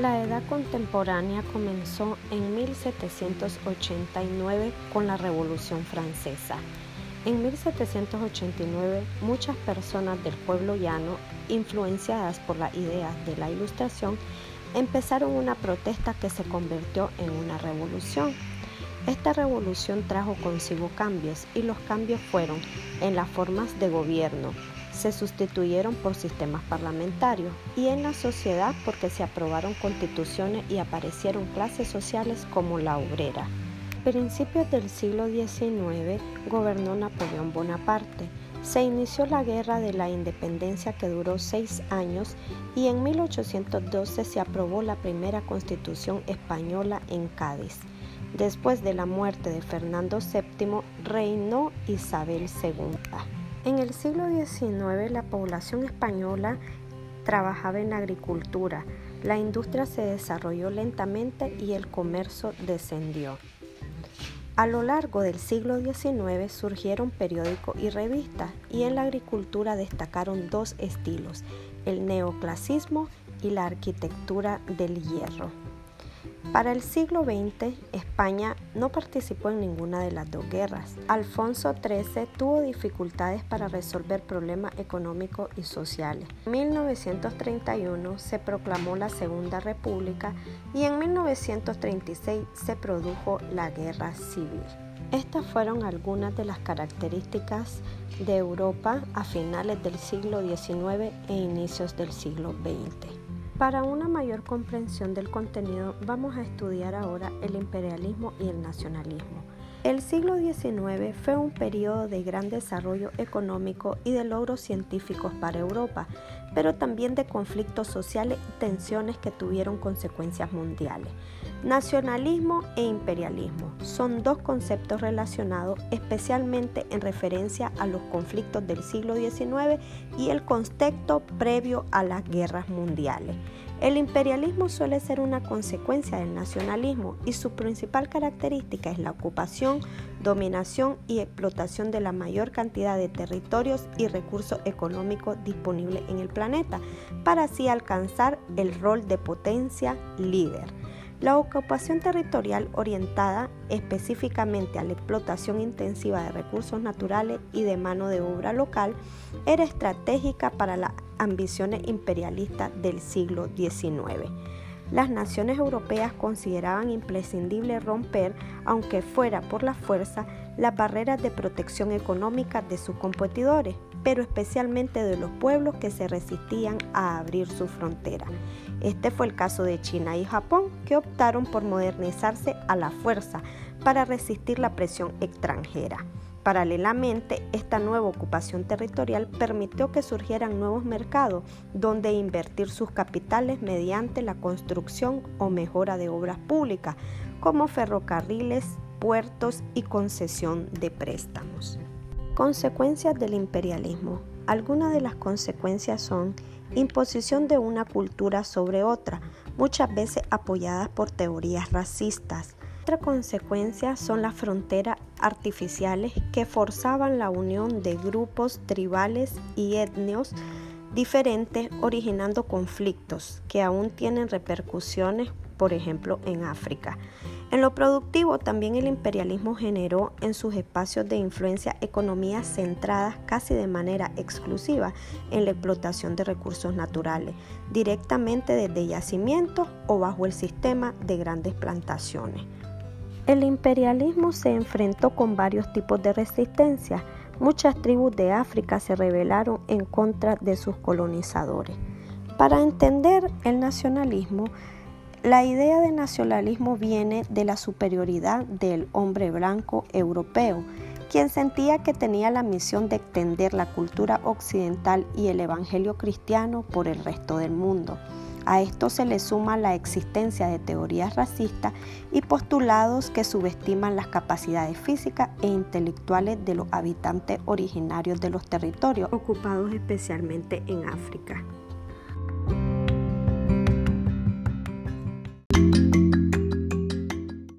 La edad contemporánea comenzó en 1789 con la Revolución Francesa. En 1789 muchas personas del pueblo llano, influenciadas por las ideas de la Ilustración, empezaron una protesta que se convirtió en una revolución. Esta revolución trajo consigo cambios y los cambios fueron en las formas de gobierno, se sustituyeron por sistemas parlamentarios y en la sociedad porque se aprobaron constituciones y aparecieron clases sociales como la obrera. Principios del siglo XIX gobernó Napoleón Bonaparte. Se inició la Guerra de la Independencia que duró seis años y en 1812 se aprobó la primera constitución española en Cádiz. Después de la muerte de Fernando VII reinó Isabel II. En el siglo XIX la población española trabajaba en la agricultura, la industria se desarrolló lentamente y el comercio descendió. A lo largo del siglo XIX surgieron periódicos y revistas y en la agricultura destacaron dos estilos, el neoclasismo y la arquitectura del hierro. Para el siglo XX, España no participó en ninguna de las dos guerras. Alfonso XIII tuvo dificultades para resolver problemas económicos y sociales. En 1931 se proclamó la Segunda República y en 1936 se produjo la Guerra Civil. Estas fueron algunas de las características de Europa a finales del siglo XIX e inicios del siglo XX. Para una mayor comprensión del contenido vamos a estudiar ahora el imperialismo y el nacionalismo. El siglo XIX fue un periodo de gran desarrollo económico y de logros científicos para Europa, pero también de conflictos sociales y tensiones que tuvieron consecuencias mundiales. Nacionalismo e imperialismo son dos conceptos relacionados especialmente en referencia a los conflictos del siglo XIX y el contexto previo a las guerras mundiales. El imperialismo suele ser una consecuencia del nacionalismo y su principal característica es la ocupación, dominación y explotación de la mayor cantidad de territorios y recursos económicos disponibles en el planeta para así alcanzar el rol de potencia líder. La ocupación territorial orientada específicamente a la explotación intensiva de recursos naturales y de mano de obra local era estratégica para las ambiciones imperialistas del siglo XIX. Las naciones europeas consideraban imprescindible romper, aunque fuera por la fuerza, las barreras de protección económica de sus competidores, pero especialmente de los pueblos que se resistían a abrir su frontera. Este fue el caso de China y Japón, que optaron por modernizarse a la fuerza para resistir la presión extranjera. Paralelamente, esta nueva ocupación territorial permitió que surgieran nuevos mercados donde invertir sus capitales mediante la construcción o mejora de obras públicas como ferrocarriles, puertos y concesión de préstamos. Consecuencias del imperialismo. Algunas de las consecuencias son imposición de una cultura sobre otra, muchas veces apoyadas por teorías racistas. Otra consecuencia son las fronteras artificiales que forzaban la unión de grupos tribales y etnios diferentes, originando conflictos que aún tienen repercusiones, por ejemplo, en África. En lo productivo, también el imperialismo generó en sus espacios de influencia economías centradas casi de manera exclusiva en la explotación de recursos naturales, directamente desde yacimientos o bajo el sistema de grandes plantaciones. El imperialismo se enfrentó con varios tipos de resistencia. Muchas tribus de África se rebelaron en contra de sus colonizadores. Para entender el nacionalismo, la idea de nacionalismo viene de la superioridad del hombre blanco europeo, quien sentía que tenía la misión de extender la cultura occidental y el evangelio cristiano por el resto del mundo. A esto se le suma la existencia de teorías racistas y postulados que subestiman las capacidades físicas e intelectuales de los habitantes originarios de los territorios ocupados especialmente en África. Thank you.